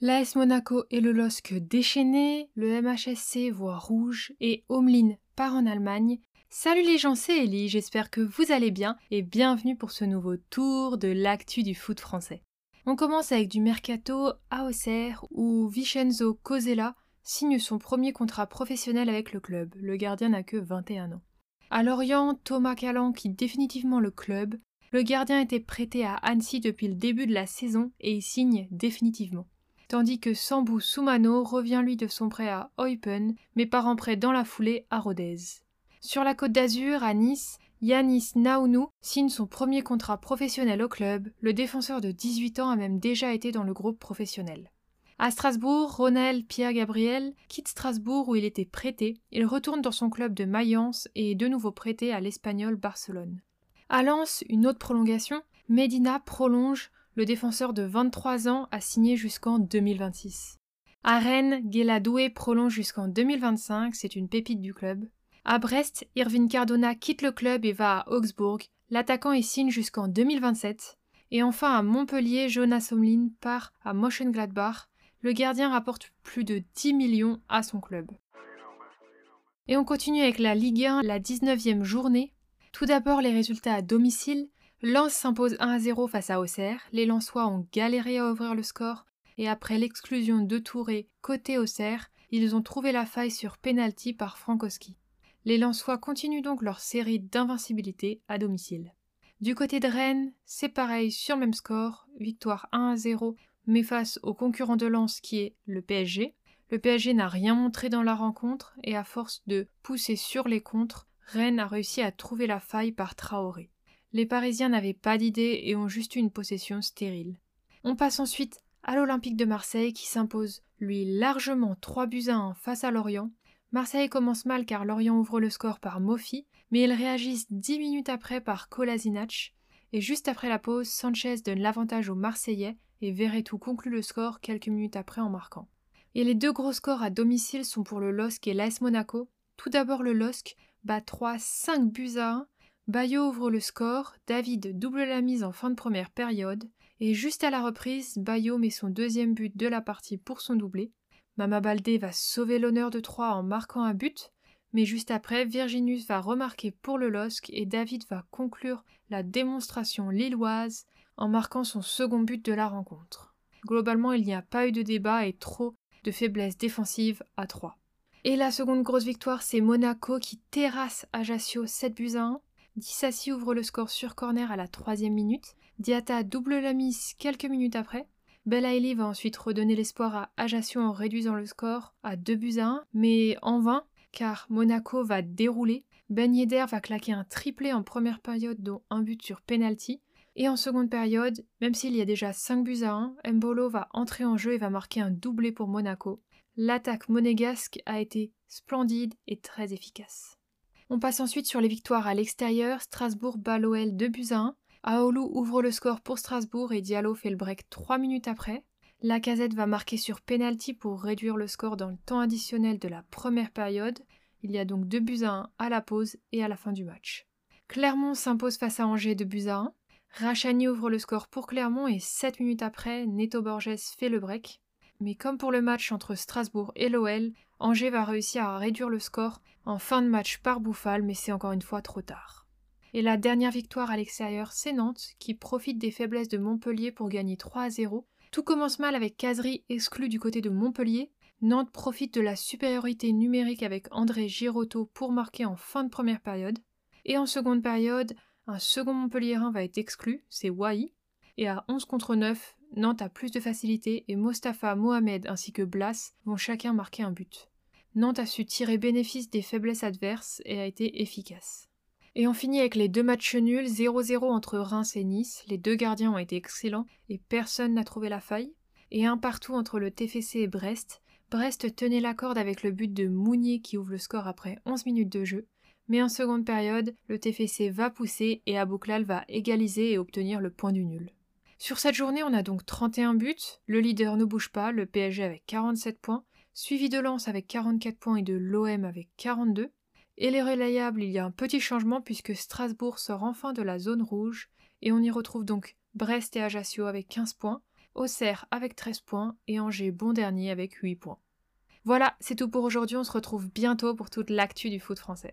L'AS Monaco et le LOSC déchaînés, le MHSC voit rouge et Homelin part en Allemagne. Salut les gens, c'est Ellie, j'espère que vous allez bien et bienvenue pour ce nouveau tour de l'actu du foot français. On commence avec du mercato à Auxerre où Vincenzo Cosella signe son premier contrat professionnel avec le club. Le gardien n'a que 21 ans. À Lorient, Thomas Callan quitte définitivement le club. Le gardien était prêté à Annecy depuis le début de la saison et y signe définitivement. Tandis que Sambou Soumano revient lui de son prêt à Eupen, mais part en prêt dans la foulée à Rodez. Sur la côte d'Azur, à Nice, Yanis Naounou signe son premier contrat professionnel au club. Le défenseur de 18 ans a même déjà été dans le groupe professionnel. À Strasbourg, Ronel Pierre-Gabriel quitte Strasbourg où il était prêté. Il retourne dans son club de Mayence et est de nouveau prêté à l'Espagnol Barcelone. À Lens, une autre prolongation. Medina prolonge. Le défenseur de 23 ans a signé jusqu'en 2026. À Rennes, Guéladoué prolonge jusqu'en 2025, c'est une pépite du club. À Brest, Irvine Cardona quitte le club et va à Augsbourg. L'attaquant y signe jusqu'en 2027. Et enfin à Montpellier, Jonas Omlin part à Mönchengladbach. Le gardien rapporte plus de 10 millions à son club. Et on continue avec la Ligue 1, la 19e journée. Tout d'abord les résultats à domicile. Lens s'impose 1 à 0 face à Auxerre. Les Lensois ont galéré à ouvrir le score et après l'exclusion de Touré côté Auxerre, ils ont trouvé la faille sur penalty par Frankowski. Les Lensois continuent donc leur série d'invincibilité à domicile. Du côté de Rennes, c'est pareil sur le même score, victoire 1 à 0, mais face au concurrent de Lens qui est le PSG. Le PSG n'a rien montré dans la rencontre et à force de pousser sur les contres, Rennes a réussi à trouver la faille par Traoré. Les Parisiens n'avaient pas d'idée et ont juste une possession stérile. On passe ensuite à l'Olympique de Marseille qui s'impose lui largement 3 buts à 1 face à Lorient Marseille commence mal car Lorient ouvre le score par Mofi, mais ils réagissent dix minutes après par Kolasinac. Et juste après la pause, Sanchez donne l'avantage aux Marseillais et Verretou conclut le score quelques minutes après en marquant. Et les deux gros scores à domicile sont pour le LOSC et l'AS Monaco. Tout d'abord le LOSC bat 3 5 buts à 1. Bayo ouvre le score, David double la mise en fin de première période, et juste à la reprise, Bayo met son deuxième but de la partie pour son doublé. Mama Baldé va sauver l'honneur de Troyes en marquant un but, mais juste après, Virginus va remarquer pour le LOSC et David va conclure la démonstration lilloise en marquant son second but de la rencontre. Globalement, il n'y a pas eu de débat et trop de faiblesse défensive à 3. Et la seconde grosse victoire, c'est Monaco qui terrasse Ajaccio 7 buts à 1. Dissassi ouvre le score sur corner à la troisième minute. Diata double la mise quelques minutes après. Belaïli va ensuite redonner l'espoir à Ajaccio en réduisant le score à 2 buts à 1, mais en vain, car Monaco va dérouler. Ben Yedder va claquer un triplé en première période, dont un but sur penalty. Et en seconde période, même s'il y a déjà 5 buts à 1, Mbolo va entrer en jeu et va marquer un doublé pour Monaco. L'attaque monégasque a été splendide et très efficace. On passe ensuite sur les victoires à l'extérieur. Strasbourg bat l'OL 2 buts à 1. Aolu ouvre le score pour Strasbourg et Diallo fait le break 3 minutes après. Lacazette va marquer sur penalty pour réduire le score dans le temps additionnel de la première période. Il y a donc 2 buts à 1 à la pause et à la fin du match. Clermont s'impose face à Angers 2 buts à 1. Rachani ouvre le score pour Clermont et 7 minutes après, Neto Borges fait le break. Mais comme pour le match entre Strasbourg et l'OL, Angers va réussir à réduire le score en fin de match par Bouffal, mais c'est encore une fois trop tard. Et la dernière victoire à l'extérieur, c'est Nantes, qui profite des faiblesses de Montpellier pour gagner 3 à 0. Tout commence mal avec Casery exclu du côté de Montpellier. Nantes profite de la supériorité numérique avec André Girotto pour marquer en fin de première période. Et en seconde période, un second Montpellierin va être exclu, c'est Wai. Et à 11 contre 9, Nantes a plus de facilité et Mostafa, Mohamed ainsi que Blas vont chacun marquer un but. Nantes a su tirer bénéfice des faiblesses adverses et a été efficace. Et on finit avec les deux matchs nuls, 0-0 entre Reims et Nice. Les deux gardiens ont été excellents et personne n'a trouvé la faille. Et un partout entre le TFC et Brest. Brest tenait la corde avec le but de Mounier qui ouvre le score après 11 minutes de jeu. Mais en seconde période, le TFC va pousser et Abouklal va égaliser et obtenir le point du nul. Sur cette journée, on a donc 31 buts. Le leader ne bouge pas, le PSG avec 47 points, suivi de Lens avec 44 points et de l'OM avec 42. Et les relayables, il y a un petit changement puisque Strasbourg sort enfin de la zone rouge et on y retrouve donc Brest et Ajaccio avec 15 points, Auxerre avec 13 points et Angers bon dernier avec 8 points. Voilà, c'est tout pour aujourd'hui, on se retrouve bientôt pour toute l'actu du foot français.